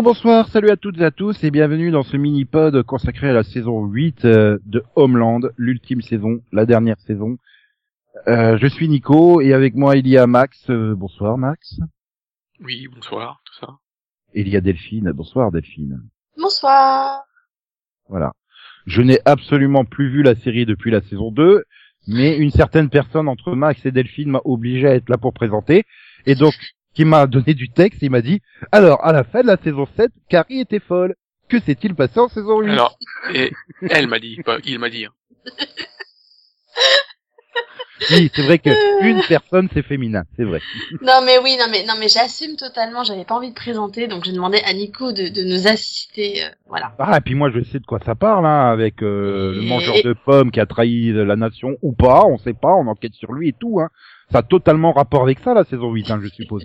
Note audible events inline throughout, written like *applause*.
Bonjour, bonsoir, salut à toutes et à tous et bienvenue dans ce mini-pod consacré à la saison 8 euh, de Homeland, l'ultime saison, la dernière saison. Euh, je suis Nico et avec moi il y a Max. Euh, bonsoir Max. Oui, bonsoir, tout ça. Et il y a Delphine. Bonsoir Delphine. Bonsoir. Voilà. Je n'ai absolument plus vu la série depuis la saison 2, mais une certaine personne entre Max et Delphine m'a obligé à être là pour présenter. Et donc, qui m'a donné du texte, il m'a dit, alors, à la fin de la saison 7, Carrie était folle. Que s'est-il passé en saison 8 Alors, et elle m'a dit, pas il m'a dit. hein. Oui, c'est vrai que une personne c'est féminin, c'est vrai. Non mais oui, non mais non mais j'assume totalement. J'avais pas envie de présenter, donc j'ai demandé à Nico de, de nous assister. euh, voilà. Ah, et puis moi je sais de quoi ça parle, hein, avec euh, le Et- mangeur de pommes qui a trahi la nation ou pas, on sait pas, on enquête sur lui et tout. Hein. Ça a totalement rapport avec ça la saison 8, hein, je suppose.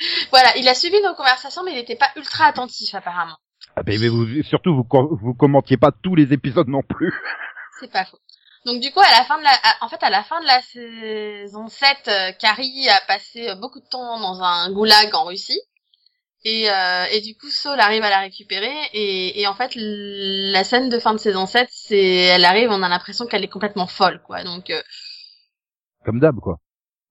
*laughs* Voilà, il a suivi nos conversations, mais il n'était pas ultra attentif apparemment. Ah, ben, mais vous, surtout vous, co- vous commentiez pas tous les épisodes non plus. *laughs* C'est pas faux. Donc du coup, à la fin de la, en fait, à la fin de la saison 7, euh, Carrie a passé euh, beaucoup de temps dans un goulag en Russie. Et, euh, et du coup, Saul arrive à la récupérer. Et, et en fait, la scène de fin de saison 7, c'est, elle arrive, on a l'impression qu'elle est complètement folle, quoi. Donc, euh, Comme d'hab quoi.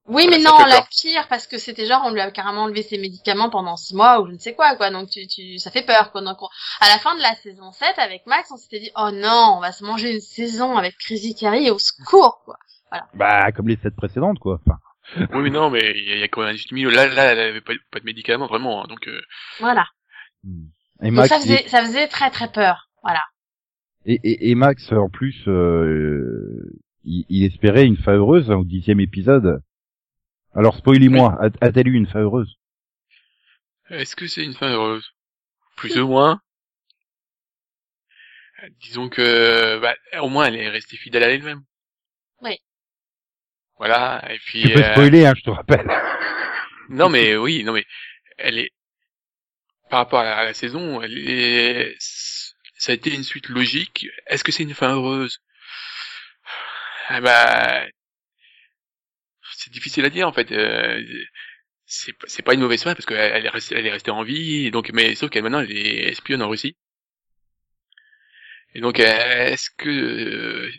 Oui, mais non, la pire, parce que c'était genre, on lui a carrément enlevé ses médicaments pendant six mois ou je ne sais quoi, quoi. Donc, tu, tu, ça fait peur, quoi. Donc, on- à la fin de la saison 7, avec Max, on s'était dit, oh non, on va se manger une saison avec Crazy Carrie au secours, quoi. Bah comme les sept précédentes quoi. Enfin, Oui, mais non, mais il y, a- il y a quand même un juste milieu. Là, là, elle avait pas, pas de médicaments, vraiment. hein, donc, euh, Voilà. hmm. et Donc Max, ça faisait, ça faisait très très peur. Voilà. et, et, et Max en plus, euh, il, il espérait une fin heureuse hein, au dixième épisode. Alors spoilez-moi, a-t-elle eu une fin heureuse? Est-ce que c'est une fin heureuse? Plus ou moins. Disons que, bah, au moins, elle est restée fidèle à elle-même. Oui. Voilà, et puis... Tu peux euh, spoiler, hein, je te rappelle. Non mais oui, non mais elle est par rapport à la, à la saison, elle est ça a été une suite logique. Est-ce que c'est une fin heureuse? Ah bah c'est difficile à dire en fait. Euh, c'est pas une mauvaise fin parce qu'elle elle est restée est en vie donc mais sauf qu'elle maintenant elle est espionne en Russie. Et donc euh, est-ce que euh,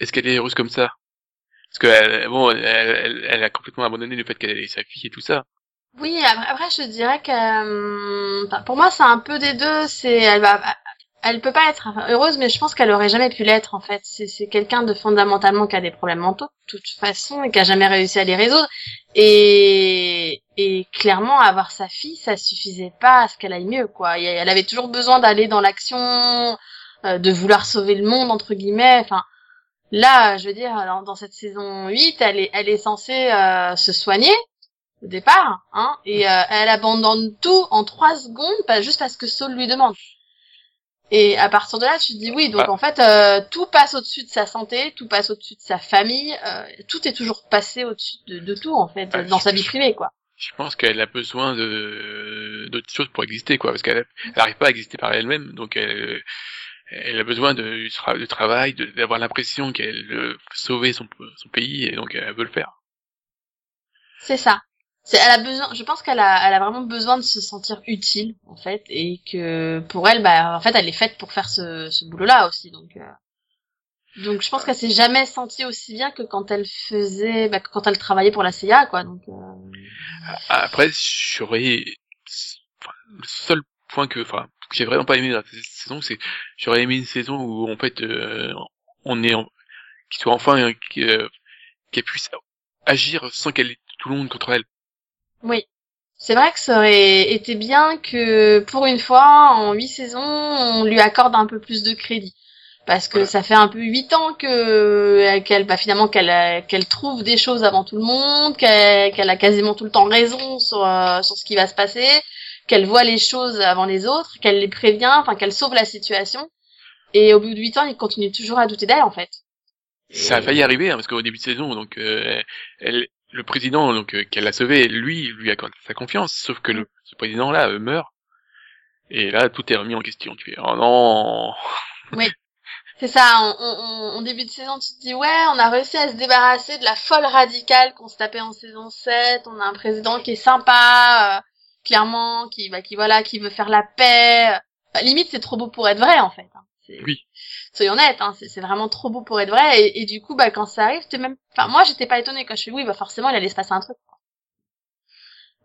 est-ce qu'elle est heureuse comme ça? Parce que elle- bon elle, a complètement abandonné le fait qu'elle ait sa fille et tout ça. Oui, après, je dirais que euh, pour moi c'est un peu des deux. C'est elle va, elle peut pas être heureuse, mais je pense qu'elle aurait jamais pu l'être en fait. C'est quelqu'un de fondamentalement qui a des problèmes mentaux de toute façon et qui a jamais réussi à les résoudre. Et et clairement avoir sa fille, ça suffisait pas à ce qu'elle aille mieux quoi. Elle avait toujours besoin d'aller dans l'action, euh, de vouloir sauver le monde entre guillemets. Enfin là, je veux dire dans, dans cette saison 8, elle est elle est censée euh, se soigner au départ, hein, et euh, elle abandonne tout en trois secondes, pas juste parce que Saul lui demande. Et à partir de là, tu te dis oui, donc Ah. en fait, euh, tout passe au-dessus de sa santé, tout passe au-dessus de sa famille, euh, tout est toujours passé au-dessus de, de tout en fait, Ah, dans sa vie privée, quoi. Je pense qu'elle a besoin de d'autres choses pour exister, quoi, parce qu'elle n'arrive pas à exister par elle-même, donc elle, elle a besoin de, travail, d'avoir l'impression qu'elle veut sauver son, son pays, et donc elle veut le faire. C'est ça. Elle a besoin, je pense qu'elle a, elle a vraiment besoin de se sentir utile en fait, et que pour elle, bah, en fait, elle est faite pour faire ce, ce boulot-là aussi, donc. euh, Donc je pense qu'elle s'est jamais sentie aussi bien que quand elle faisait, bah, quand elle travaillait pour la CIA, quoi. Donc. euh, Après, j'aurais, le seul point que, enfin, que j'ai vraiment pas aimé dans cette saison, c'est, j'aurais aimé une saison où, en fait, euh, on est, en, qui soit enfin, euh, qu'elle puisse agir sans qu'elle ait tout le monde contre elle. Oui. C'est vrai que ça aurait été bien que, pour une fois, en huit saisons, on lui accorde un peu plus de crédit. Parce que Voilà. ça fait un peu huit ans que qu'elle, bah, finalement, qu'elle qu'elle trouve des choses avant tout le monde, qu'elle qu'elle a quasiment tout le temps raison sur euh, sur ce qui va se passer, qu'elle voit les choses avant les autres, qu'elle les prévient, enfin qu'elle sauve la situation. Et au bout de huit ans, il continue toujours à douter d'elle, en fait. Ça a failli arriver, hein, parce qu'au début de saison, donc, euh, elle, le président, donc, euh, qu'elle a sauvé, lui, lui accorde sa confiance, sauf que le, ce président-là euh, meurt. Et là, tout est remis en question. Tu fais, oh non! *laughs* C'est ça, en, en, en début de saison, tu te dis, ouais, on a réussi à se débarrasser de la folle radicale qu'on se tapait en saison 7, on a un président qui est sympa, euh, clairement, qui bah, qui voilà, qui veut faire la paix. Limite, c'est trop beau pour être vrai en fait. hein. Oui. Soyons honnêtes, hein, c'est vraiment trop beau pour être vrai. Et, et du coup, bah quand ça arrive, t'es même. Enfin, moi, j'étais pas étonnée quand je suis oui, bah forcément, il allait se passer un truc. quoi.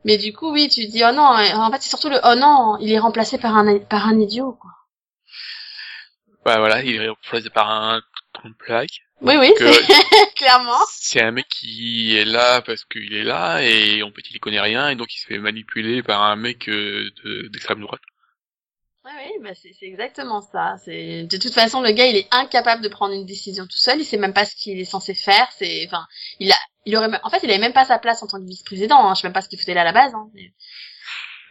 Mais du coup, oui, tu dis oh non. et En fait, c'est surtout le oh non, il est remplacé par un par un idiot. Quoi. Bah voilà, il est remplacé par un trompe plaque. Oui, oui, c'est *laughs* clairement. C'est un mec qui est là parce qu'il est là et en fait il connaît rien et donc il se fait manipuler par un mec euh, de- d'extrême droite. Oui, oui, bah c'est exactement ça. C'est de toute façon le gars, il est incapable de prendre une décision tout seul. Il sait même pas ce qu'il est censé faire. C'est, enfin, il a, il aurait, en fait, il avait même pas sa place en tant que vice-président. Hein. Je sais même pas ce qu'il foutait là à la base. Hein.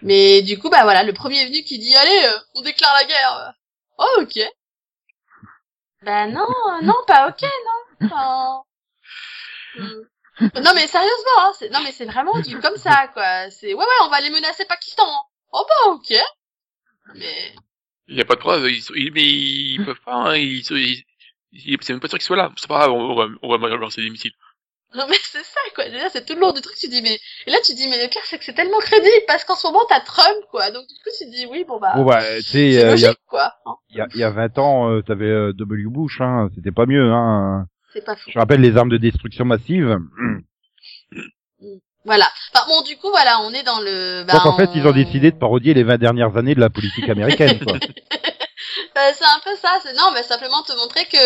Mais... du coup, bah voilà, le premier venu qui dit allez, euh, on déclare la guerre. Oh ok. Bah non, euh, non, pas ok, non. Enfin, euh, Non mais sérieusement, hein, non mais c'est vraiment du comme ça quoi. C'est ouais ouais, on va aller menacer Pakistan. hein. Oh bah ok. Mais Il y a pas de preuve, ils, ils- mais ils peuvent pas, hein, ils, sont- ils, ils- c'est même pas sûr qu'ils soient là. C'est pas grave, on, on va, on va lancer des missiles. Non mais c'est ça quoi, déjà c'est tout le long du truc, tu dis mais... Et là tu dis mais le pire c'est que c'est tellement crédible parce qu'en ce moment t'as Trump quoi, donc du coup tu dis oui bon bah... Bon bah, tu sais, c'est euh, il y, hein. y, a, il y a 20 ans, euh, t'avais euh, W. Bush, hein, c'était pas mieux. Hein. c'est pas fou. Je rappelle les armes de destruction massive. Voilà. Enfin bon du coup voilà, on est dans le... bah, Donc en fait, ils ont décidé de parodier les 20 dernières années de la politique américaine. Quoi. Euh, *laughs* c'est un peu ça, c'est non mais simplement te montrer que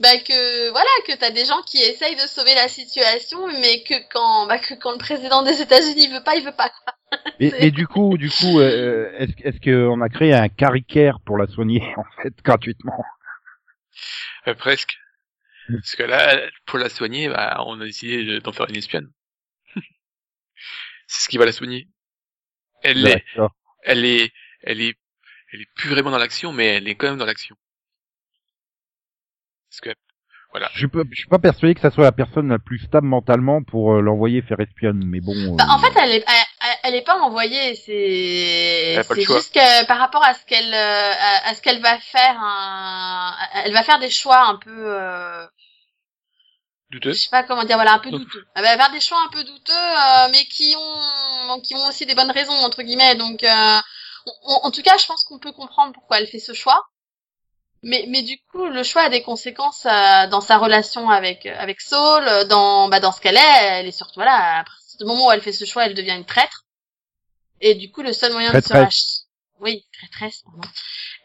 bah que voilà que t'as des gens qui essayent de sauver la situation mais que quand bah que quand le président des États-Unis veut pas il veut pas quoi. *laughs* Mais, mais du coup, du coup, euh, est-ce est-ce qu'on a créé un caricaire pour la soigner *laughs* en fait gratuitement? Euh, presque. Parce que là, pour la soigner, bah, on a décidé de- d'en faire une espionne. C'est ce qui va la soigner. Elle est, elle est, elle est, elle est plus vraiment dans l'action, mais elle est quand même dans l'action. Parce que, voilà. Je suis pas, je suis pas persuadé que ça soit la personne la plus stable mentalement pour euh, l'envoyer faire espionne, mais bon. Bah, euh, en fait, elle est, elle, elle est pas envoyée. C'est, c'est juste que par rapport à ce qu'elle, euh, à, à ce qu'elle va faire, un, elle va faire des choix un peu, euh, Douteux. je sais pas comment dire, voilà, un peu Donc- douteux. Elle va faire des choix un peu douteux, euh, mais qui ont, qui ont aussi des bonnes raisons entre guillemets. Donc, euh, on- en tout cas, je pense qu'on peut comprendre pourquoi elle fait ce choix. Mais, mais du coup, le choix a des conséquences euh, dans sa relation avec avec Saul, euh, dans bah, dans ce qu'elle est. Elle est surtout voilà, à partir du moment où elle fait ce choix, elle devient une traître. Et du coup, le seul moyen de se racheter, oui, traîtresse, pardon.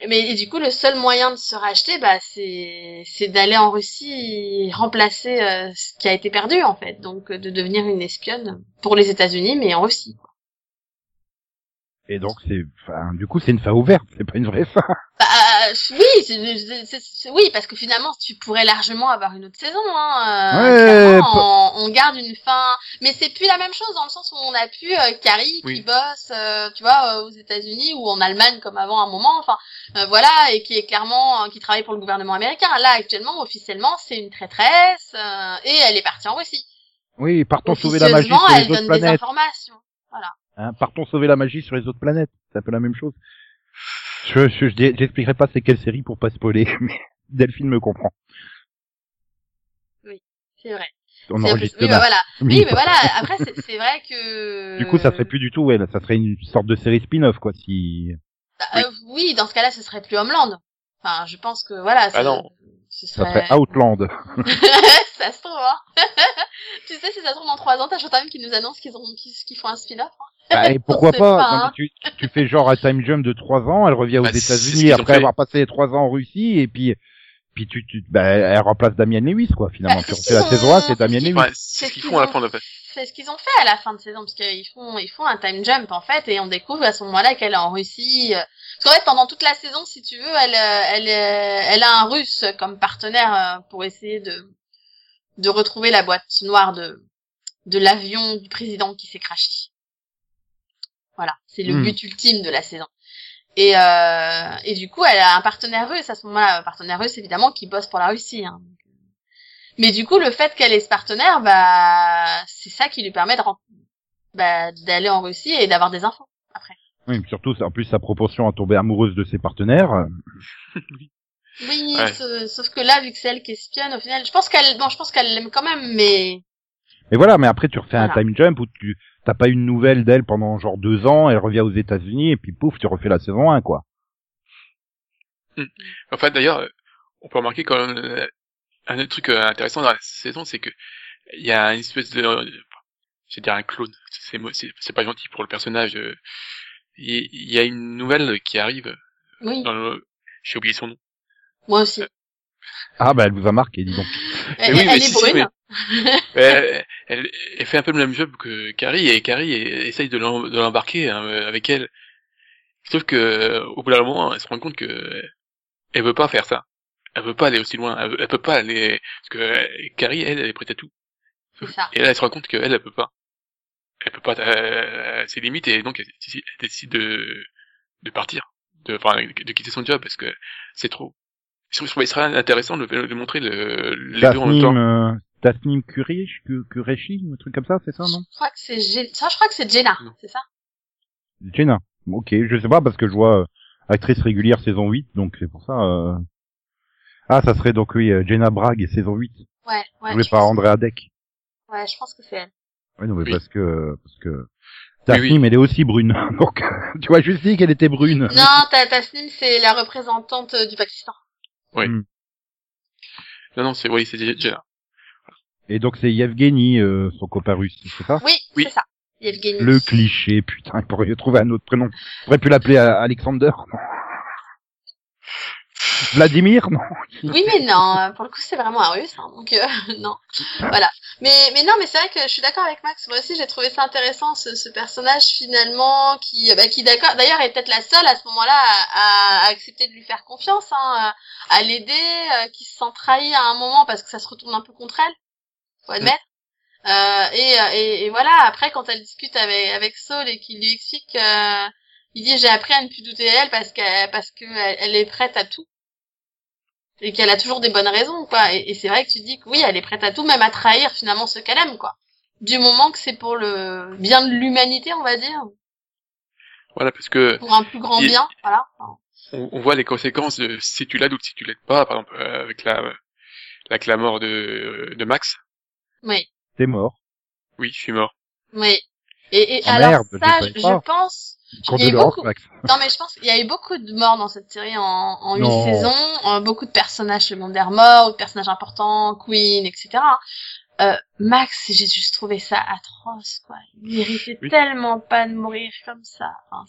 Mais et du coup, le seul moyen de se racheter, bah, c'est c'est d'aller en Russie et remplacer euh, ce qui a été perdu en fait. Donc, euh, de devenir une espionne pour les États-Unis, mais en Russie. quoi. Et donc c'est, enfin, du coup c'est une fin ouverte, c'est pas une vraie fin. Bah, euh, oui, c'est- c'est- c'est- c'est- oui, parce que finalement, tu pourrais largement avoir une autre saison. Hein, euh, Ouais, on, on garde une fin, mais c'est plus la même chose dans le sens où on a pu euh, Carrie qui Oui. bosse, euh, tu vois, euh, aux États-Unis ou en Allemagne comme avant un moment. Enfin, euh, voilà, et qui est clairement euh, qui travaille pour le gouvernement américain. Là, actuellement, officiellement, c'est une traîtresse euh, et elle est partie en Russie. Oui, partons sauver la magie sur les elle autres donne des planètes. informations. Hein, partons sauver la magie sur les autres planètes. C'est un peu la même chose. Je, je, je- j'expliquerai pas c'est quelle série pour pas spoiler, *laughs* mais Delphine me comprend. C'est vrai. On C'est- enregistre oui, bah, voilà. Oui, mais voilà. Après, c'est c'est vrai que. *laughs* Du coup, ça serait plus du tout, ouais, là, ça serait une sorte de série spin-off, quoi, si... Bah, euh, oui, dans ce cas-là, ce serait plus Homeland. Enfin, je pense que voilà. Ah non. Ce Ça serait... serait Outland. *laughs* ça se trouve, hein. tu sais, si ça se trouve dans trois ans, t'as Showtime qui nous annonce qu'ils ont, qu'ils, qu'ils font un spin-off. hein. Bah, et *laughs* pourquoi pas, pas, non, hein. tu, tu fais genre un time jump de trois ans, elle revient aux Bah, États-Unis après fait. avoir passé les trois ans en Russie, et puis, puis tu, tu, bah, elle remplace Damien Lewis, quoi, finalement. Bah, tu c'est refais la saison 1, ont- c'est Damien Lewis. C'est ce qu'ils font à la fin de fait. C'est ce qu'ils ont fait à la fin de saison, parce qu'ils font, ils font un time jump, en fait, et on découvre à ce moment-là qu'elle est en Russie. euh, Parce qu'en fait, pendant toute la saison, si tu veux, elle, euh, elle, euh, elle a un russe comme partenaire pour essayer de, de retrouver la boîte noire de, de l'avion du président qui s'est crashé. Voilà. C'est le Hmm. but ultime de la saison. Et, euh, et du coup, elle a un partenaire russe à ce moment-là, un partenaire russe évidemment qui bosse pour la Russie. Hein. Mais du coup, le fait qu'elle ait ce partenaire, bah, c'est ça qui lui permet de bah, d'aller en Russie et d'avoir des infos après. Oui, mais surtout, en plus, sa proportion à tomber amoureuse de ses partenaires. euh, Oui, Ouais. sauf que là, vu que c'est elle qui espionne, au final, je pense qu'elle, bon, je pense qu'elle l'aime quand même, mais Mais voilà, mais après, tu refais un time jump où tu, t'as pas une nouvelle d'elle pendant genre deux ans, elle revient aux États-Unis et puis pouf, tu refais la saison 1 quoi. En fait, d'ailleurs, on peut remarquer quand même euh, un autre truc euh, intéressant dans la saison, c'est que il y a une espèce de, je vais dire un clone. C'est mo- c'est c'est pas gentil pour le personnage. euh. Il y a une nouvelle qui arrive. Oui, Dans le... J'ai oublié son nom. moi aussi. Ah bah elle vous a marqué, dis donc. Elle, oui, mais elle si, est si, brune. *laughs* elle, elle, elle fait un peu le même job que Carrie et Carrie essaye de l'em- de l'embarquer hein, avec elle. Sauf que au bout d'un moment, elle se rend compte que elle veut pas faire ça. Elle veut pas aller aussi loin. Elle, veut- elle peut pas aller parce que euh, Carrie, elle, elle est prête à tout. Ça. Et là, elle se rend compte qu'elle, elle peut pas. Elle peut pas. Euh, ses limites et donc elle, décide- elle décide de de partir, de enfin de quitter son job parce que c'est trop. Je trouve je trouvais ça intéressant de, de montrer le, les deux en même temps. Euh, Tasnim Kurish, Ku- Kureshi, un truc comme ça, c'est ça, non? Je crois que c'est Gé- ça, je crois que c'est Jenna, c'est ça? Jenna. Ok, je sais pas parce que je vois euh, actrice régulière saison 8, donc c'est pour ça. euh. Ah, ça serait donc oui, euh, Jenna Bragg saison 8. Ouais, ouais. jouée je par Andrea Deck. Ouais, je pense que c'est elle. Oui, non, mais Oui. parce que parce que Oui, Tasnim, elle est aussi brune. *laughs* Donc, tu vois, je dis qu'elle était brune. Non, Ta- Tasnim, c'est la représentante euh, du Pakistan. Non, non, c'est oui, c'est déjà. Et donc c'est Yevgeny, euh, son copain russe, c'est ça? Oui, Oui. c'est ça. Yevgeny. Le cliché, putain, il pourrait trouver un autre prénom. On aurait pu l'appeler euh, Alexander, non? Vladimir, non? Oui, mais non, euh, pour le coup, c'est vraiment un russe, hein, donc euh, *laughs* non. Voilà. Mais, mais non, mais c'est vrai que je suis d'accord avec Max. Moi aussi, j'ai trouvé ça intéressant, ce, ce personnage finalement qui, bah, qui d'accord, d'ailleurs, est peut-être la seule à ce moment-là à, à accepter de lui faire confiance, hein, à l'aider, euh, qui se sent trahi à un moment parce que ça se retourne un peu contre elle, faut admettre. Euh, et, euh, et, et voilà, après, quand elle discute avec, avec Saul et qu'il lui explique, euh, il dit j'ai appris à ne plus douter d'elle parce qu'elle parce que elle, elle est prête à tout et qu'elle a toujours des bonnes raisons quoi et, et c'est vrai que tu dis que oui elle est prête à tout même à trahir finalement ce qu'elle aime quoi du moment que c'est pour le bien de l'humanité on va dire Voilà, parce que pour un plus grand bien voilà Enfin, on, voit les conséquences de si tu l'aides ou si tu l'aides pas. Par exemple, avec la avec la mort de de Max. Oui T'es mort. Oui, je suis mort. oui et, et Oh, alors merde, je ça je, pense il y a eu beaucoup *laughs* non mais je pense qu'il y a eu beaucoup de morts dans cette série en en huit saisons euh, beaucoup de personnages secondaires morts ou de personnages importants Queen etc euh, Max j'ai juste trouvé ça atroce quoi il méritait Oui. tellement pas de mourir comme ça enfin,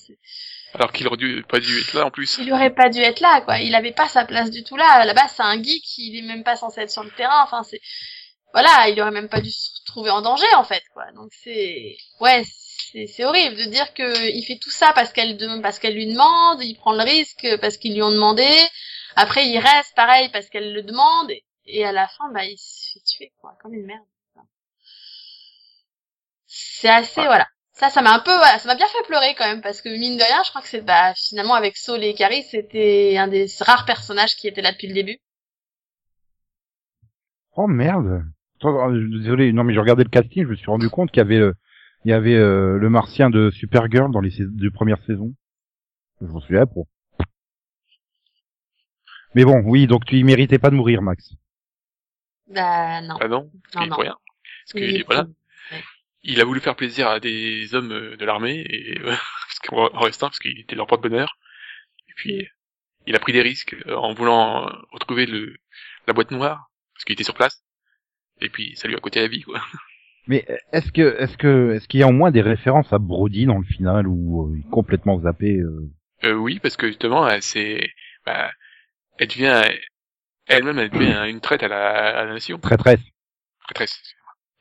Alors qu'il aurait dû pas dû être là en plus. il aurait pas dû être là, quoi. Il avait pas sa place du tout là. Là-bas, c'est un geek, il est même pas censé être sur le terrain. Enfin, c'est, voilà, il aurait même pas dû se trouver en danger, en fait, quoi. Donc c'est, ouais, c'est, c'est horrible de dire que il fait tout ça parce qu'elle demande, parce qu'elle lui demande, il prend le risque parce qu'ils lui ont demandé. Après, il reste pareil parce qu'elle le demande. Et, et à la fin, bah, il se fait tuer, quoi, comme une merde. C'est assez, Ouais. voilà. Ça, ça m'a un peu, voilà, ça m'a bien fait pleurer quand même, parce que mine de rien, je crois que c'est, bah, finalement, avec Saul et Carrie, c'était un des rares personnages qui était là depuis le début. Oh merde. Euh, Désolé, non mais j'ai regardé le casting, je me suis rendu compte qu'il y avait le, il y avait euh, le martien de Supergirl dans les deux premières saisons. Je m'en souviens pro. Mais bon, oui, donc tu y méritais pas de mourir, Max. Bah, non. Ah non, parce Non, qu'il pour rien. Parce que Il est voilà, il a voulu faire plaisir à des hommes euh, de l'armée et *laughs* euh, parce qu'en en restant parce qu'il était leur porte-bonheur. Et puis il a pris des risques euh, en voulant euh, retrouver le la boîte noire parce qu'il était sur place. Et puis ça lui a coûté la vie quoi. *laughs* Mais est-ce que, est-ce que, est-ce qu'il y a au moins des références à Brody dans le final ou euh, complètement zappé euh... Euh, oui, parce que justement, elle, c'est, bah, elle devient, elle-même, elle devient une traite à la, à la nation. traîtresse Traîtresse.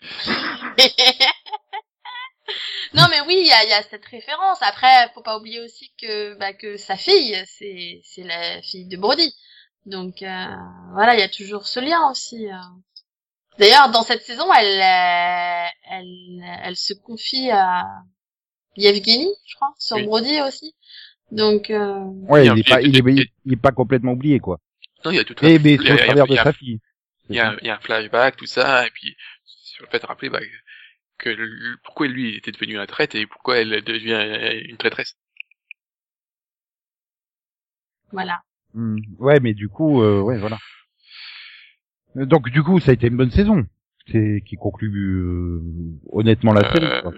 *laughs* non, mais oui, il y a, il y a cette référence. Après, faut pas oublier aussi que, bah, que sa fille, c'est, c'est la fille de Brody. Donc, euh, voilà, il y a toujours ce lien aussi. D'ailleurs, dans cette saison, elle, euh, elle, elle se confie à Yevgeny, je crois, sur Oui. Brody aussi. Donc, euh, Ouais, Il est pas, il est, il pas complètement oublié quoi. Non, il y a tout Et mais au travers de sa fille. Il y a, il y a un flashback, tout ça, et puis, sur le fait de rappeler, bah, que le- pourquoi lui était devenu un traître et pourquoi elle devient une traîtresse. voilà. Hmm. Ouais, mais du coup, euh, ouais, voilà. Donc du coup, ça a été une bonne saison. C'est qui conclut euh, honnêtement la série. Euh, quoi.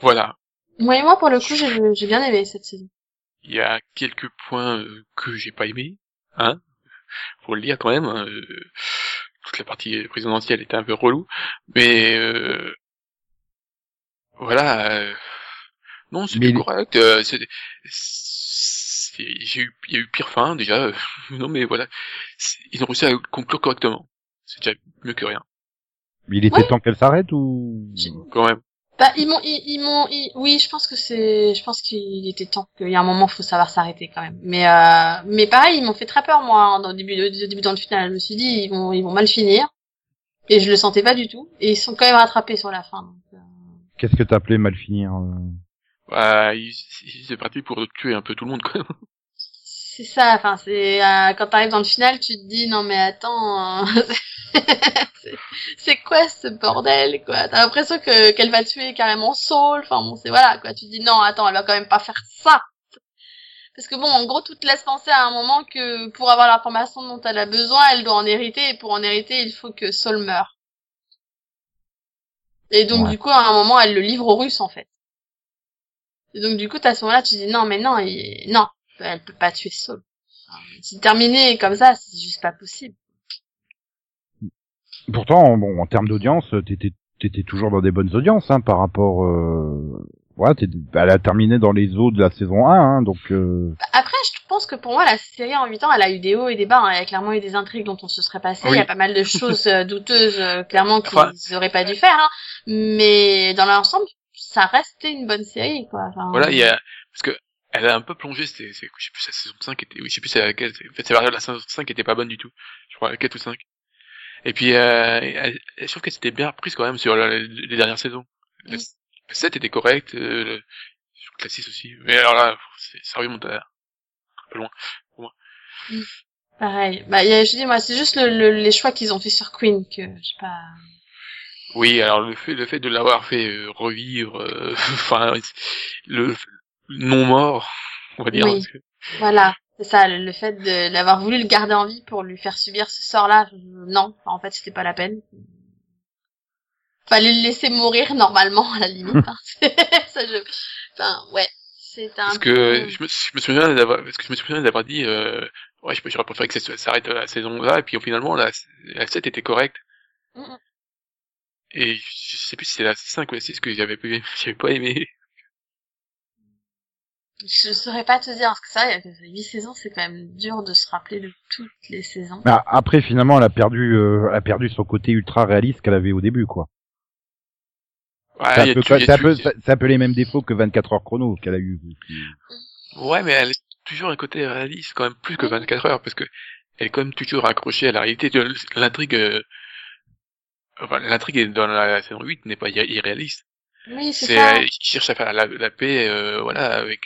Voilà. Ouais, moi pour le coup, j'ai j'ai bien aimé cette saison. Il y a quelques points euh, que j'ai pas aimé, hein. Faut le dire quand même. hein, euh, toute la partie présidentielle était un peu relou, mais euh, voilà. euh, non, Mais c'était il- correct. euh, c'est- c'est- J'ai eu, il y a eu pire fin déjà. *laughs* non, mais voilà. Ils ont réussi à conclure correctement. C'est déjà mieux que rien, Mais il était Ouais. temps qu'elle s'arrête ou quand même. Bah ils m'ont ils, ils m'ont ils- oui, je pense que c'est je pense qu'il était temps qu'il y a un moment faut savoir s'arrêter quand même. Mais euh, mais pareil, ils m'ont fait très peur moi hein, dans le début au début dans le final, je me suis dit ils vont ils vont mal finir. Et je le sentais pas du tout et ils sont quand même rattrapés sur la fin. Donc, euh, Qu'est-ce que t'appelais mal finir euh? Bah, il, il- c'est parti pour tuer un peu tout le monde, quand même. C'est ça, enfin c'est euh, quand t'arrives dans le final, tu te dis non mais attends, euh, *laughs* c'est- quoi ce bordel quoi? T'as l'impression que qu'elle va tuer carrément Saul, enfin bon c'est voilà quoi. Tu te dis non attends elle va quand même pas faire ça. Parce que bon en gros tout te laisse penser à un moment que pour avoir l'information dont elle a besoin, elle doit en hériter et pour en hériter il faut que Saul meure. Et donc Ouais. du coup à un moment elle le livre aux Russes en fait. Et donc du coup à ce moment-là tu te dis non mais non il- non elle peut pas tuer Saul. C'est terminé comme ça, c'est juste pas possible. Pourtant, bon, en termes d'audience, t'étais t'étais toujours dans des bonnes audiences hein, par rapport. Euh... Ouais, elle a terminé dans les eaux de la saison 1, hein, donc. Euh... Après, je pense que pour moi, la série en 8 ans, elle a eu des hauts et des bas. hein. Il y a clairement eu des intrigues dont on se serait passé. Oui. Il y a pas mal de choses euh, douteuses, euh, clairement, qu'ils Enfin- auraient pas dû faire. hein. Mais dans l'ensemble, ça restait une bonne série, quoi. Enfin, Voilà, il y a, parce que, elle a un peu plongé, c'était, c'est, je sais plus, sa saison 5 était, oui, je sais plus c'est laquelle, en fait, c'est la la saison 5 était pas bonne du tout. Je crois, 4 ou 5. Et puis, euh, elle- je trouve qu'elle s'était bien reprise quand même sur la- les dernières saisons. Mm. le 7 était correct, euh, la 6 aussi. Mais alors là, c'est, ça remonte à, un peu loin. Pareil. Bah, y a, je dis, moi, c'est juste le, le- les choix qu'ils ont fait sur Queen que, je sais pas. Oui, alors le fait, le fait de l'avoir fait euh, revivre, euh, *laughs* enfin, le, non mort, on va dire. Oui. Voilà. C'est ça, le, fait de l'avoir voulu le garder en vie pour lui faire subir ce sort-là, non. En fait, c'était pas la peine. Fallait le laisser mourir normalement, à la limite. *laughs* hein. *laughs* ça, je... Enfin, ouais. C'est un Parce peu- que je me, je me souviens d'avoir, parce que je me souviens d'avoir dit, euh, ouais, j'aurais préféré que ça s'arrête à la saison là, et puis finalement la, la 7 était correcte. Et je sais plus si c'est la 5 ou la 6 que *laughs* j'avais pas aimé. Je saurais pas te dire, parce que ça, il y a 8 saisons, c'est quand même dur de se rappeler de toutes les saisons. Mais après, finalement, elle a perdu, euh, elle a perdu son côté ultra réaliste qu'elle avait au début, quoi. Ouais, c'est un, a peu, a c'est un peu, c'est un peu les mêmes défauts que 24 heures chrono qu'elle a eu. ouais, mais elle est toujours un côté réaliste, quand même, plus que Oui. 24 heures, parce que elle est quand même toujours accrochée à la réalité. L'intrigue, euh, enfin, l'intrigue dans la saison 8 n'est pas irré- irréaliste. Oui, c'est C'est, ça. euh, il cherche à faire la, la paix, euh, voilà, avec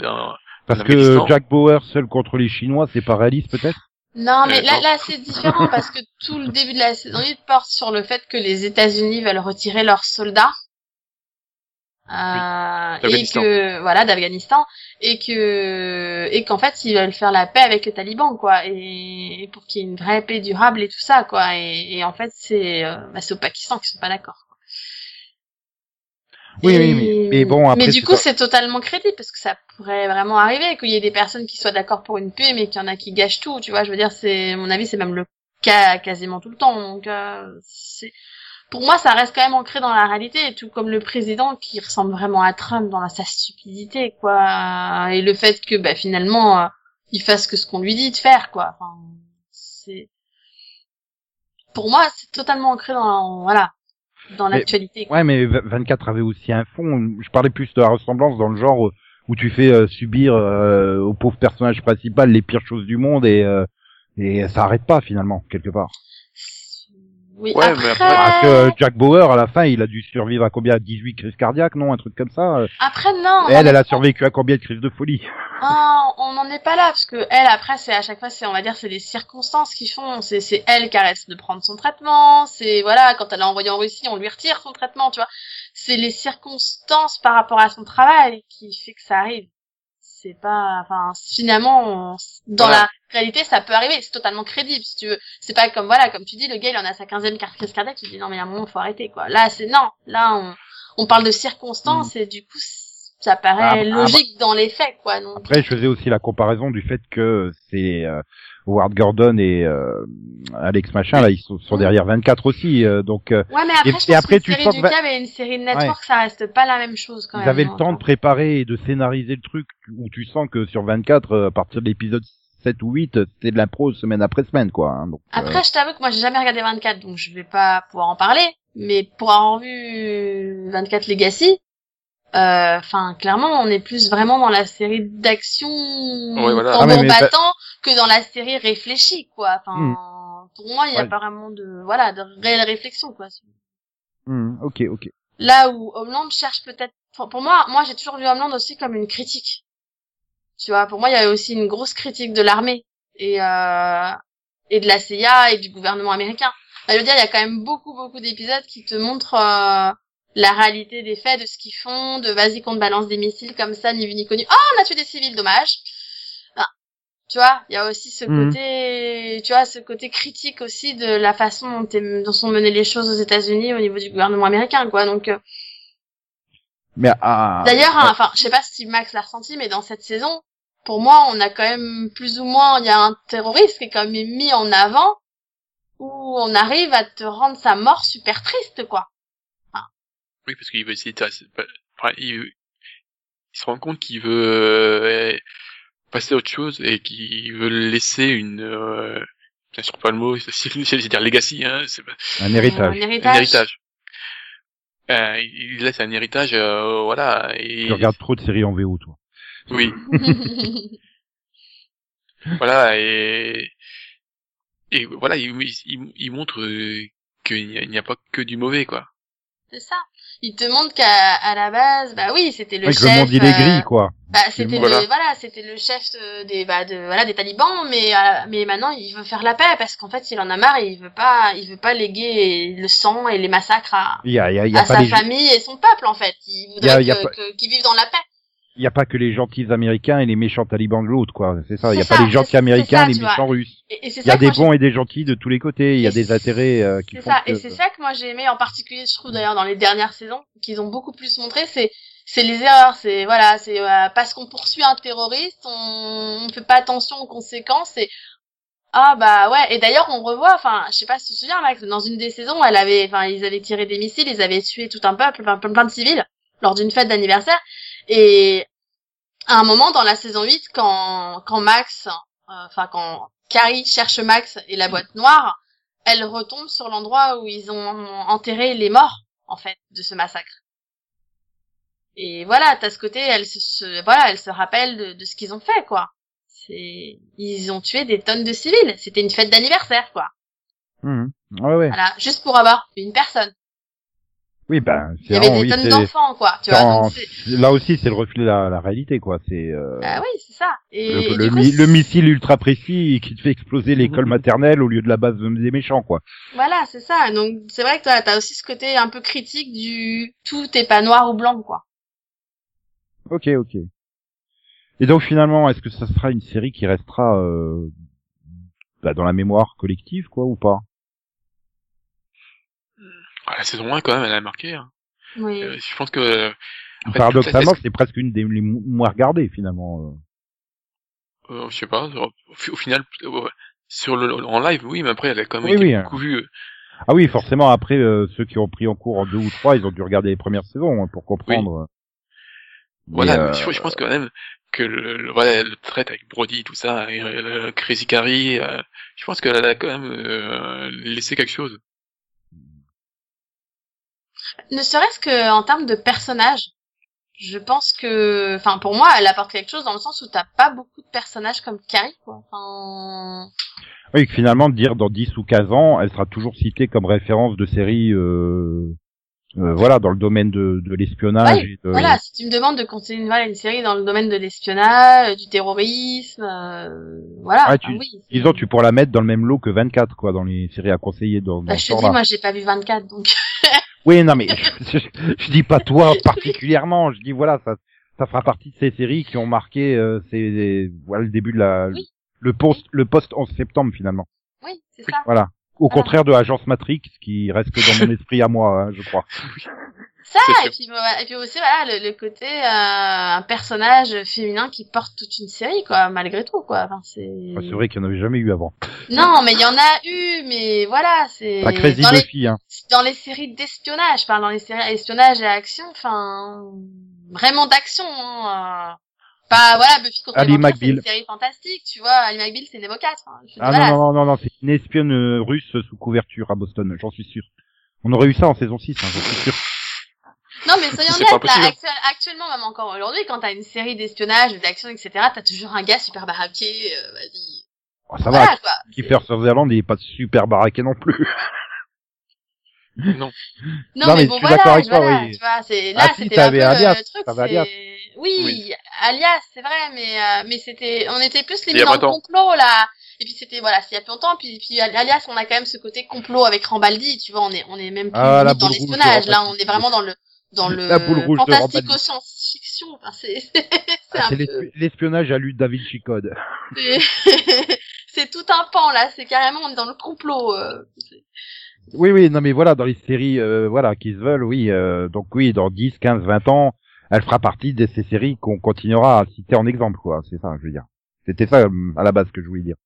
l'un- Parce que. Jack Bauer seul contre les Chinois, c'est pas réaliste, peut-être? Non, mais Euh, là, non. là, c'est différent parce que tout le début de la saison 8 porte sur le fait que les États-Unis veulent retirer leurs soldats. Euh, et d'Afghanistan. que voilà d'Afghanistan et que et qu'en fait ils veulent faire la paix avec les talibans quoi et, et pour qu'il y ait une vraie paix durable et tout ça quoi et, et en fait c'est euh, bah, c'est au Pakistan qu'ils sont pas d'accord. Oui, Et- oui, mais- mais bon, après, mais du coup pas- c'est totalement crédible parce que ça pourrait vraiment arriver qu'il y ait des personnes qui soient d'accord pour une paix mais qu'il y en a qui gâchent tout tu vois je veux dire c'est mon avis c'est même le cas quasiment tout le temps donc euh, c'est pour moi, ça reste quand même ancré dans la réalité, tout comme le président qui ressemble vraiment à Trump dans sa stupidité, quoi. Et le fait que, bah, finalement, euh, il fasse que ce qu'on lui dit de faire, quoi. Enfin, c'est, pour moi, c'est totalement ancré dans, voilà, dans l'actualité. Ouais, mais v- 24 avait aussi un fond. Je parlais plus de la ressemblance dans le genre où tu fais euh, subir euh, au pauvre personnage principal les pires choses du monde et euh, et ça arrête pas finalement quelque part. Oui, Ouais, mais après, après- Parce que euh, Jack Bauer à la fin, il a dû survivre à combien? 18 crises cardiaques, non, un truc comme ça. euh. après, non. Elle, elle a survécu à combien de crises de folie? Ah, on n'en est pas là parce que elle après c'est à chaque fois c'est on va dire c'est les circonstances qui font c'est c'est elle qui arrête de prendre son traitement c'est voilà quand elle est envoyée en Russie on lui retire son traitement tu vois c'est les circonstances par rapport à son travail qui fait que ça arrive c'est pas enfin finalement on- dans Voilà. la réalité ça peut arriver c'est totalement crédible si tu veux. C'est pas comme voilà comme tu dis le gars il en a sa quinzième crise cardiaque tu te dis non mais à un moment faut arrêter quoi. Là c'est non. Là on on parle de circonstances et du coup, ça paraît Ah, logique dans les faits, quoi. Donc, Après, je faisais aussi la comparaison du fait que c'est euh, Howard Gordon et euh, Alex Machin, là, ils sont, sont derrière 24 aussi. euh, donc, euh, ouais, mais après, et- je et pense après, qu'une tu série du câble et une série de network, ça reste pas la même chose, quand ils même. avaient le hein, temps de préparer et de scénariser le truc où tu sens que sur 24, euh, à partir de l'épisode 7 ou 8, c'était de l'impro semaine après semaine, quoi. hein. donc, euh, Après, je t'avoue que moi, j'ai jamais regardé 24, donc je vais pas pouvoir en parler. Mais pour avoir vu 24 Legacy, enfin, clairement, on est plus vraiment dans la série d'action Ouais, voilà. tambour Ah, mais- mais- battant que dans la série réfléchie, quoi. Enfin, pour moi, il y a Ouais. pas vraiment de, voilà, de réelle réflexion, quoi. hmm, ok, ok. Là où Homeland cherche peut-être, enfin, pour moi, moi, j'ai toujours vu Homeland aussi comme une critique. Tu vois, pour moi, il y avait aussi une grosse critique de l'armée et euh, et de la CIA et du gouvernement américain. Enfin, je veux dire, il y a quand même beaucoup, beaucoup d'épisodes qui te montrent euh, la réalité des faits, de ce qu'ils font, de vas-y qu'on te balance des missiles comme ça, ni vu ni connu. Oh, on a tué des civils, dommage. Tu vois, il y a aussi ce Mhm. côté, tu vois, ce côté critique aussi de la façon dont, sont menées les choses aux États-Unis au niveau du gouvernement américain, quoi. Donc, euh, Mais ah, D'ailleurs, hein, enfin, je sais pas si Max l'a ressenti, mais dans cette saison, pour moi, on a quand même plus ou moins, il y a un terroriste qui est quand même mis en avant, où on arrive à te rendre sa mort super triste, quoi. Oui, parce qu'il veut essayer de... enfin, il... il se rend compte qu'il veut euh, passer à autre chose et qu'il veut laisser une... Euh... Bien sûr pas le mot, *laughs* c'est c'est dire legacy, hein, c'est pas... un héritage. Un un héritage. héritage. Euh, il laisse un héritage, euh, voilà. Et... Tu regardes trop de séries en VO, toi. Oui, *laughs* voilà, et... Et voilà, il, il, il montre qu'il n'y a, a pas que du mauvais, quoi. C'est ça. Il te montre qu'à à la base, bah oui, c'était le Avec chef. le monde, il est euh, gris, quoi. Bah, c'était Voilà. le, voilà, c'était le chef de- des, bah, de, voilà, des talibans, mais, euh, mais maintenant il veut faire la paix parce qu'en fait il en a marre et il veut pas, il veut pas léguer le sang et les massacres à, Il y a, il y a, il y a à sa les, famille et son peuple en fait. Il voudrait qu'ils vivent dans la paix. Il y a pas que les gentils américains et les méchants talibans de l'autre, quoi. C'est ça. Il y a pas les gentils américains ça, et les vois. méchants russes. Il y a des bons et des gentils de tous les côtés. Il y a des intérêts euh, qui C'est font ça, que... et c'est ça que moi j'ai aimé en particulier, je trouve d'ailleurs dans les dernières saisons, qu'ils ont beaucoup plus montré, c'est c'est les erreurs, c'est voilà, c'est euh, parce qu'on poursuit un terroriste, on, on fait pas attention aux conséquences et ah bah ouais, et d'ailleurs on revoit, enfin je sais pas si tu te souviens Max, dans une des saisons, elle avait, enfin ils avaient tiré des missiles, ils avaient tué tout un peuple, plein, plein de civils lors d'une fête d'anniversaire et à un moment dans la saison 8 quand quand Max, euh, enfin quand Carrie cherche Max et la boîte noire, elle retombe sur l'endroit où ils ont enterré les morts, en fait, de ce massacre. Et voilà, t'as ce côté, elle se, se- voilà, elle se rappelle de, de ce qu'ils ont fait, quoi. C'est, ils ont tué des tonnes de civils. C'était une fête d'anniversaire, quoi. Mhm. Ouais, ouais. Voilà, juste pour avoir une personne. Oui, ben, Il c'est y avait des oui, tonnes d'enfants, quoi. Tu vois, donc là aussi, c'est le reflet de la, la réalité, quoi. C'est euh, ah oui, c'est ça. Et, le, et le du coup, mi- c'est- le missile ultra précis qui te fait exploser *laughs* l'école maternelle au lieu de la base des méchants, quoi. voilà, c'est ça. Donc c'est vrai que toi, t'as aussi ce côté un peu critique du tout est pas noir ou blanc, quoi. Ok, ok. Et donc finalement, est-ce que ça sera une série qui restera euh, bah, dans la mémoire collective, quoi, ou pas? Ah, la saison 1, quand même, elle a marqué. Hein. Oui. Euh, je pense que... euh, après, Paradoxalement, c'est presque une des moins regardées, finalement. euh. euh, je sais pas, au, au final, euh, sur le, en live, oui, mais après, elle a quand même Oui, été oui, hein. beaucoup vue. Ah oui, forcément, après, euh, ceux qui ont pris en cours en deux ou trois, ils ont dû regarder les premières saisons hein, pour comprendre. Mais, Voilà, euh, mais je, je pense quand même que le, le- voilà, le trait avec Brody, tout ça, et, euh, le Crazy Carrie, euh, je pense qu'elle a quand même euh, laissé quelque chose. Ne serait-ce que en termes de personnages, je pense que, enfin pour moi, elle apporte quelque chose dans le sens où t'as pas beaucoup de personnages comme Carrie, quoi. Enfin, Oui, que finalement, de dire dans 10 ou 15 ans, elle sera toujours citée comme référence de série, euh, euh, voilà, dans le domaine de, de l'espionnage. Ouais, et de- voilà, si tu me demandes de continuer voilà, une série dans le domaine de l'espionnage, du terrorisme, euh, voilà. Ah, enfin, tu- oui, Disons, tu pourras la mettre dans le même lot que 24, quoi, dans les séries à conseiller dans, dans Bah, je te dis, moi, j'ai pas vu 24, donc. *laughs* Oui, non, mais je, *laughs* je- je dis pas toi particulièrement. Je dis voilà, ça, ça fera partie de ces séries qui ont marqué, euh, ces, voilà, le début de la, Oui. le post, le post 11 septembre finalement. oui, c'est ça. Voilà. Au Voilà. contraire de Agence Matrix, qui reste dans mon esprit à moi, hein, je crois. Ça, et puis, et puis aussi, voilà, le, le côté, euh, un personnage féminin qui porte toute une série, quoi, malgré tout, quoi. Enfin, c'est... Ah, C'est vrai qu'il n'y en avait jamais eu avant. Non, mais il y en a eu, mais voilà, c'est... Pas Crazy dans, les, Buffy, hein. dans les séries d'espionnage, parle dans les séries espionnage et action, enfin, vraiment d'action, hein. euh. Pas, voilà, Buffy contre Ali c'est une série fantastique, tu vois, Ali McBeal, c'est une avocate, hein. Ah voilà. non, non, non, non, c'est une espionne euh, russe sous couverture à Boston, j'en suis sûr. On aurait eu ça en saison 6, hein, j'en suis sûr. Non, mais soyons C'est honnêtes, là, actuel- actuellement, même encore aujourd'hui, quand t'as une série d'espionnage, d'action, etc., t'as toujours un gars super baraqué, euh, vas-y. Oh, ça Voilà, va, quoi. Kiefer Sutherland, il est pas super baraqué non plus. *laughs* Non. Non, Non, mais, mais bon, je suis d'accord voilà, avec toi, voilà, oui. tu vois, c'est, là, Ah, si, c'était un peu t'avais Alias, le truc, Alias. c'est, oui, Oui. Alias, c'est vrai, mais, euh, mais c'était, on était plus Il y limite a dans le pas longtemps. complot, là. Et puis c'était, voilà, s'il y a plus longtemps, puis, puis Alias, on a quand même ce côté complot avec Rambaldi, tu vois, on est, on est même plus Ah, dans l'espionnage, là, on est vraiment dans le, dans le La boule rouge de fantastique Rambaldi. au science-fiction, enfin, c'est, *laughs* Ah, peu... l'espi- l'espionnage à lui Da Vinci Code. *laughs* *laughs* C'est tout un pan là, c'est carrément on est dans le complot. euh. Oui, oui, non, mais voilà, dans les séries, euh, voilà, qui se veulent, oui, euh, donc oui, dans 10, 15, 20 ans, elle fera partie de ces séries qu'on continuera à citer en exemple, quoi, c'est ça, je veux dire. C'était ça, euh, à la base, que je voulais dire.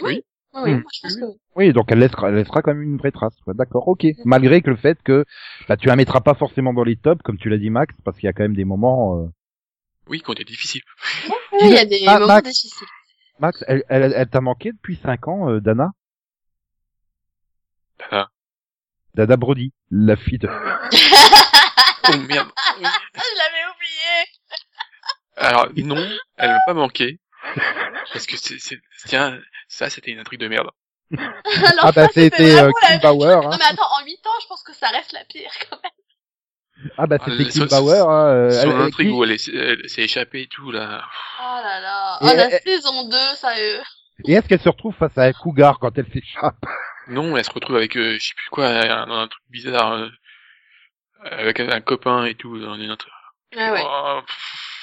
Oui, oui, Hmm. moi, je pense que oui. Donc elle laissera, elle laissera quand même une vraie trace, d'accord, ok. Malgré que le fait que, bah, tu la mettras pas forcément dans les tops, comme tu l'as dit, Max, parce qu'il y a quand même des moments, euh, Oui, quand c'est difficile. Oui, il y a des Ah, moments Max. difficiles. Max, elle, elle, elle t'a manqué depuis 5 ans, euh, Dana? Ah. Dada Brody, la fille de... Oh merde. Oui. *laughs* je l'avais oublié. Alors non, elle m'a pas manqué. Parce que c'est, c'est, tiens, ça c'était une intrigue de merde. *laughs* Alors Ah, bah, c'était, euh, Kim. Bauer, hein. Non mais attends, en 8 ans, je pense que ça reste la pire quand même. Ah, bah, Ah, c'était Kim sur- Bauer, hein, euh, Sur elle- l'intrigue qui- où elle, est- elle s'est échappée et tout là. Oh là là. Et Oh la elle- saison 2, ça euh. Et est-ce qu'elle se retrouve face à un cougar quand elle s'échappe? Non, elle se retrouve avec, euh, je sais plus quoi, un, un truc bizarre, euh, avec un, un copain et tout dans une autre. Ah ouais. Oh, pff,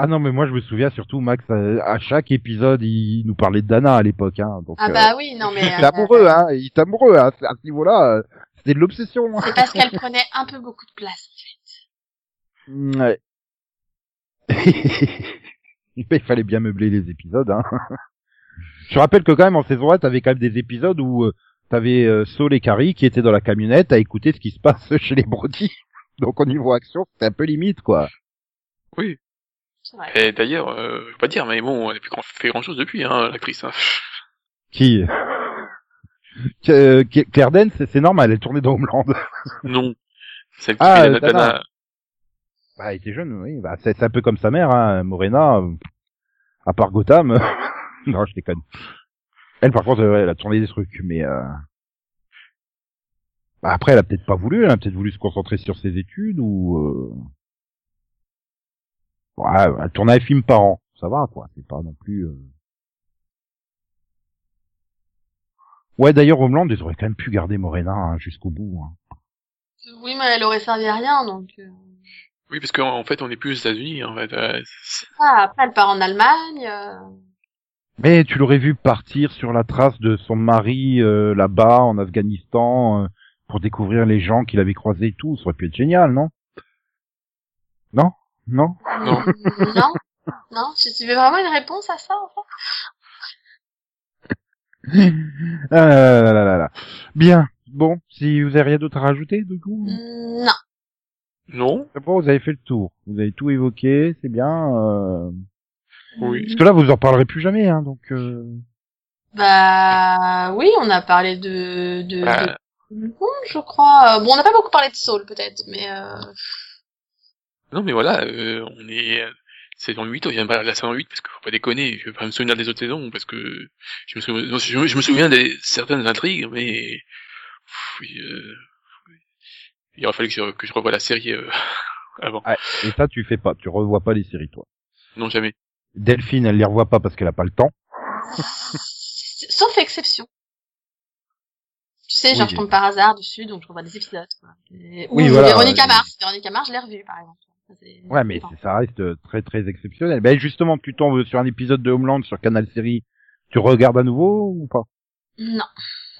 Ah non, mais moi je me souviens surtout Max euh, à chaque épisode il nous parlait de Dana à l'époque, hein. Donc, Ah euh, bah oui, non mais il est euh, amoureux, hein. Il est amoureux hein. à ce niveau-là. C'était de l'obsession. hein. c'est parce qu'elle prenait un peu beaucoup de place. Ouais. *laughs* il fallait bien meubler les épisodes. Hein. Je rappelle que quand même en saison 1, t'avais quand même des épisodes où t'avais euh, Saul et Carrie qui étaient dans la camionnette à écouter ce qui se passe *laughs* chez les Brody. Donc au niveau action, c'était un peu limite, quoi. oui. Et d'ailleurs, euh, je vais pas dire, mais bon, elle a plus grand, fait grand chose depuis, hein, l'actrice. Hein. *laughs* Qui? Euh, Claire Danes, c'est normal, elle tournait dans Homeland. *laughs* Non. Celle qui Ah, fait Dana. Bah, elle était jeune, oui. Bah, c'est un peu comme sa mère, hein, Morena. euh, à part Gotham. *laughs* non, je déconne. Elle, par contre, euh, elle a tourné des trucs, mais euh... bah, après, elle a peut-être pas voulu. Elle a peut-être voulu se concentrer sur ses études ou. Euh... Ouais, elle tourne un film par an. Ça va, quoi. C'est pas non plus. euh, Ouais, d'ailleurs, Homeland, ils auraient quand même pu garder Morena hein, jusqu'au bout. Hein. Oui, mais elle aurait servi à rien donc. euh. Oui, parce qu'en en fait, on est plus aux États-Unis, en fait. euh, Ah, après elle part en Allemagne. euh. Mais tu l'aurais vu partir sur la trace de son mari euh, là-bas en Afghanistan euh, pour découvrir les gens qu'il avait croisés et tout. Ça aurait pu être génial, non? Non? Non Non. *laughs* Non, non. Tu, tu veux vraiment une réponse à ça en fait? Ah là là là là là. Bien. Bon, si vous avez rien d'autre à rajouter, du coup? Non. Non. Bon, vous avez fait le tour. Vous avez tout évoqué, c'est bien. euh, Oui. Parce que là, vous en parlerez plus jamais, hein, donc... Euh... Bah oui, on a parlé de de, Bah, de... Je crois. Bon, on n'a pas beaucoup parlé de Soul peut-être, mais euh... non, mais voilà, euh, on est euh, saison 8, on vient de la saison 8 parce qu'il faut pas déconner, je vais pas me souvenir des autres saisons parce que je me souviens, non, je, je me souviens des certaines intrigues, mais pff, euh, il aurait fallu que je, que je revoie la série euh, *laughs* avant. Et ça, tu fais pas. Tu revois pas les séries, toi. Non, jamais. Delphine, elle les revoit pas parce qu'elle a pas le temps. *laughs* sauf exception. Tu sais, genre Oui. je tombe par hasard dessus, donc je revois des épisodes. Quoi. Et- Ou Oui, voilà. Véronique Euh, Mars. Véronique Mars, je l'ai revue par exemple. Ouais, mais Enfin, ça reste euh, très très exceptionnel. Ben justement, tu tombes sur un épisode de Homeland sur Canal Série, tu regardes à nouveau ou pas? Non.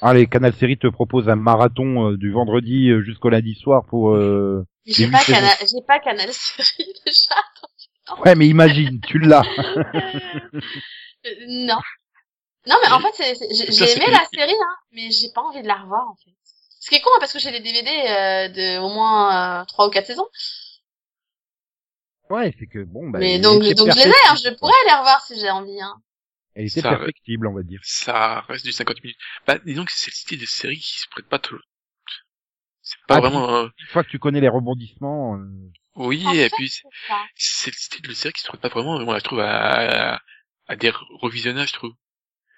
Allez, Canal Série te propose un marathon euh, du vendredi euh, jusqu'au lundi soir pour. Euh... J'ai pas, j'ai pas Canal Série *laughs* déjà. Ouais, mais imagine, tu l'as. Euh, *laughs* non. Non, mais en fait, j'ai, aimé la série, hein, mais j'ai pas envie de la revoir, en fait. Ce qui est con, hein, parce que j'ai des DVD euh, de au moins euh, trois ou quatre saisons. Ouais, c'est que bon. Bah, mais donc, donc je les ai, perfectible, je pourrais les revoir si j'ai envie. Hein. Elle était Ça- perfectible, on va dire. Ça reste du 50 minutes. Bah, disons que c'est le style de série qui se prête pas trop. C'est pas Ah, vraiment, euh, Une fois que tu connais les rebondissements, euh, oui, En et fait, puis, c'est le style de série qui se prête pas vraiment, moi, je trouve, à, à des revisionnages, je trouve.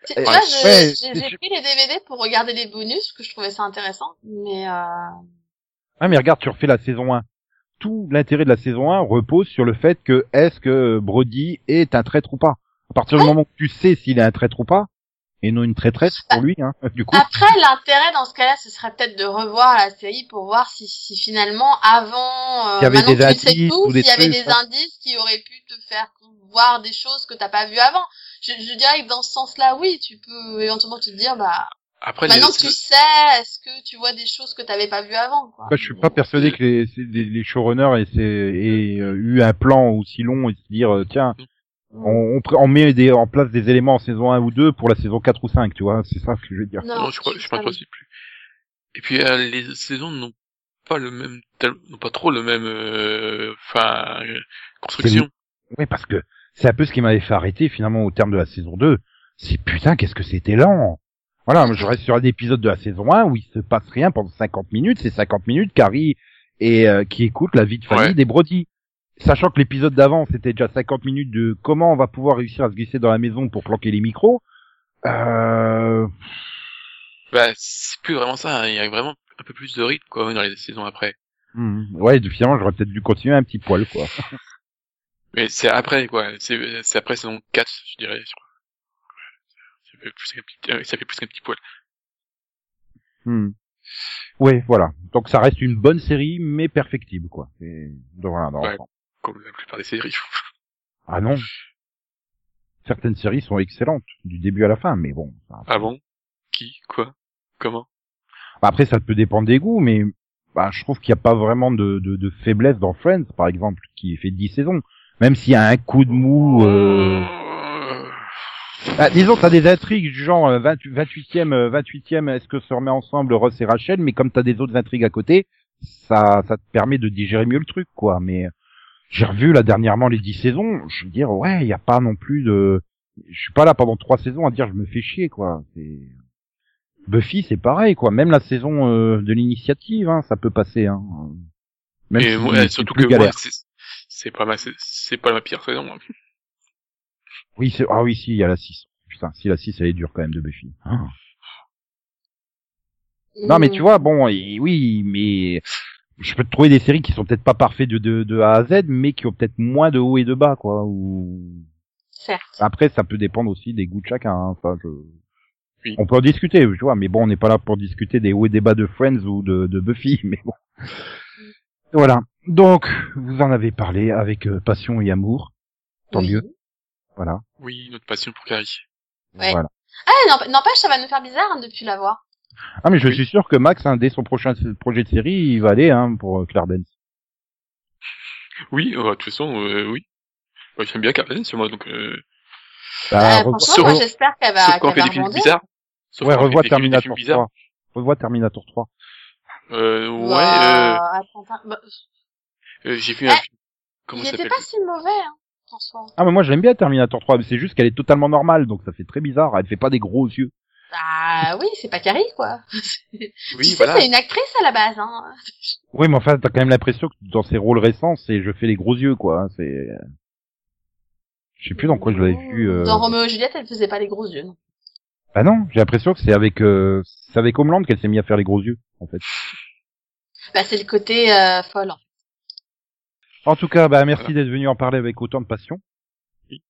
Tu, vois, ouais, j'ai, pris les DVD pour regarder les bonus, parce que je trouvais ça intéressant. Mais euh... Ah mais regarde, tu refais la saison 1. Tout l'intérêt de la saison 1 repose sur le fait que est-ce que Brody est un traître ou pas. À partir du moment où tu sais s'il est un traître ou pas, et non une traîtresse pour lui, hein, *laughs* du coup. Après, l'intérêt dans ce cas-là, ce serait peut-être de revoir la série pour voir si, si finalement, avant, euh, S'il y avait maintenant des que tu sais indices tout, s'il y avait des hein. indices qui auraient pu te faire voir des choses que t'as pas vues avant. Je, je dirais que dans ce sens-là, oui, tu peux éventuellement te dire, bah, Après, les- maintenant que tu sais, est-ce que tu vois des choses que t'avais pas vues avant, quoi? Bah, je suis pas persuadé que les, des- les showrunners aient, aient, eu un plan aussi long et se dire euh, tiens on, on, met des, en place des éléments en saison 1 ou 2 pour la saison 4 ou 5 tu vois c'est ça ce que je veux dire. non, je crois, je pas aussi plus. Et puis, euh, les saisons n'ont pas le même, n'ont pas trop le même, euh, enfin, euh, construction. Oui parce que c'est un peu ce qui m'avait fait arrêter finalement au terme de la saison 2. C'est putain qu'est-ce que c'était lent. Voilà, je reste sur un épisode de la saison 1 où il se passe rien pendant 50 minutes, c'est 50 minutes Carrie et euh, qui écoute la vie de famille Ouais. des Brody. Sachant que l'épisode d'avant, c'était déjà 50 minutes de comment on va pouvoir réussir à se glisser dans la maison pour planquer les micros. Euh... Bah, c'est plus vraiment ça, hein. il y a vraiment un peu plus de rythme, quoi, dans les saisons après. hmm, Ouais, finalement, j'aurais peut-être dû continuer un petit poil, quoi. *laughs* Mais c'est après, quoi, c'est, après saison 4, je dirais, plus qu'un petit, euh, ça fait plus qu'un petit poil. Hmm. Ouais, voilà. Donc ça reste une bonne série, mais perfectible, quoi. Et... donc, voilà, dans Ouais. l'ensemble. Comme la plupart des séries. Ah non. Certaines séries sont excellentes, du début à la fin, mais bon. ça- Ah bon? Qui? Quoi? Comment? Bah, Après, ça peut dépendre des goûts, mais bah, je trouve qu'il n'y a pas vraiment de, de, de faiblesse dans Friends, par exemple, qui fait 10 saisons. Même s'il y a un coup de mou... Euh... Euh, Bah, disons, t'as des intrigues du genre euh, 20 28e, euh, 28e, est-ce que se remet ensemble Ross et Rachel, mais comme t'as des autres intrigues à côté, ça, ça te permet de digérer mieux le truc, quoi. Mais j'ai revu là dernièrement les 10 saisons, je veux dire, ouais, il y a pas non plus de, je suis pas là pendant trois saisons à dire je me fais chier, quoi. Buffy, c'est pareil, quoi. Même la saison euh, de l'initiative, hein, ça peut passer, hein. Même et si moi, c'est surtout que c'est, pas ma, c'est pas ma pire saison. hein. Oui, c'est, ah oui, si, il y a la 6. Putain, si la 6, elle est dure quand même de Buffy. Ah. Non, mais tu vois, bon, et oui, mais je peux te trouver des séries qui sont peut-être pas parfaites de, de, de A à Z, mais qui ont peut-être moins de haut et de bas, quoi. Ou Certes. après, ça peut dépendre aussi des goûts de chacun. hein. Enfin, je... Oui. On peut en discuter, tu vois, mais bon, on n'est pas là pour discuter des hauts et des bas de Friends ou de, de Buffy, *laughs* mais bon. Voilà. Donc, vous en avez parlé avec euh, passion et amour. Tant Oui. mieux. Voilà. Oui, notre passion pour Carrie. Ouais. Voilà. Ah, n'emp- n'empêche, ça va nous faire bizarre hein, de plus la voir. Ah, mais je Oui. suis sûr que Max, hein, dès son prochain projet de série, il va aller hein, pour euh, Claire Danes. Oui, euh, de toute façon, euh, oui. Ouais, j'aime bien Carrie, sur moi, donc, euh, Bah, Euh, revo- franchement, j'espère qu'elle va, sauf quand on qu'elle fait va des films bizarres. Sauf ouais, revois Terminator bizarres. 3. Revois Terminator 3. Euh, ouais, Bah, euh, attends, bah, euh, j'ai vu Eh, un film. Comment il était pas si mauvais, hein, en soi. Ah, mais moi, j'aime bien Terminator 3, mais c'est juste qu'elle est totalement normale, donc ça fait très bizarre. Elle fait pas des gros yeux. Ah oui, c'est pas Carrie, quoi. *laughs* Oui, tu voilà. c'est une actrice à la base, hein. Oui, mais enfin, t'as quand même l'impression que dans ses rôles récents, c'est je fais les gros yeux, quoi. hein, C'est, je sais plus dans quoi je l'avais vu. Euh... Dans Roméo et Juliette, elle faisait pas les gros yeux, non. Ah non, j'ai l'impression que c'est avec, euh... c'est avec Homeland qu'elle s'est mise à faire les gros yeux, en fait. Bah, c'est le côté euh, folle. En tout cas, bah merci Voilà. d'être venu en parler avec autant de passion. Oui.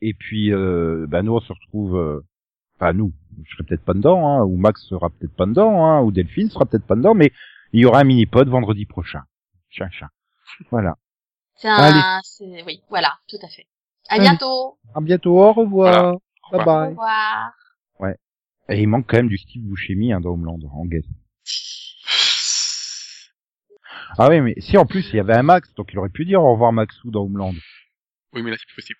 Et puis, euh, bah nous on se retrouve, euh, enfin nous, je serai peut-être pas dedans, hein, ou Max sera peut-être pas dedans, hein, ou Delphine sera peut-être pas dedans, mais il y aura un mini pod vendredi prochain. Chin, chin. Voilà. C'est Allez. un, c'est, oui, voilà, tout à fait. À Allez. bientôt. À bientôt. Au revoir. Voilà. Au Bye revoir. Au bye. revoir. Et il manque quand même du Steve Buscemi hein, dans Homeland, en guest. *laughs* Ah oui, mais si en plus il y avait un Max, donc il aurait pu dire au revoir Maxou dans Homeland. Oui, mais là c'est plus possible.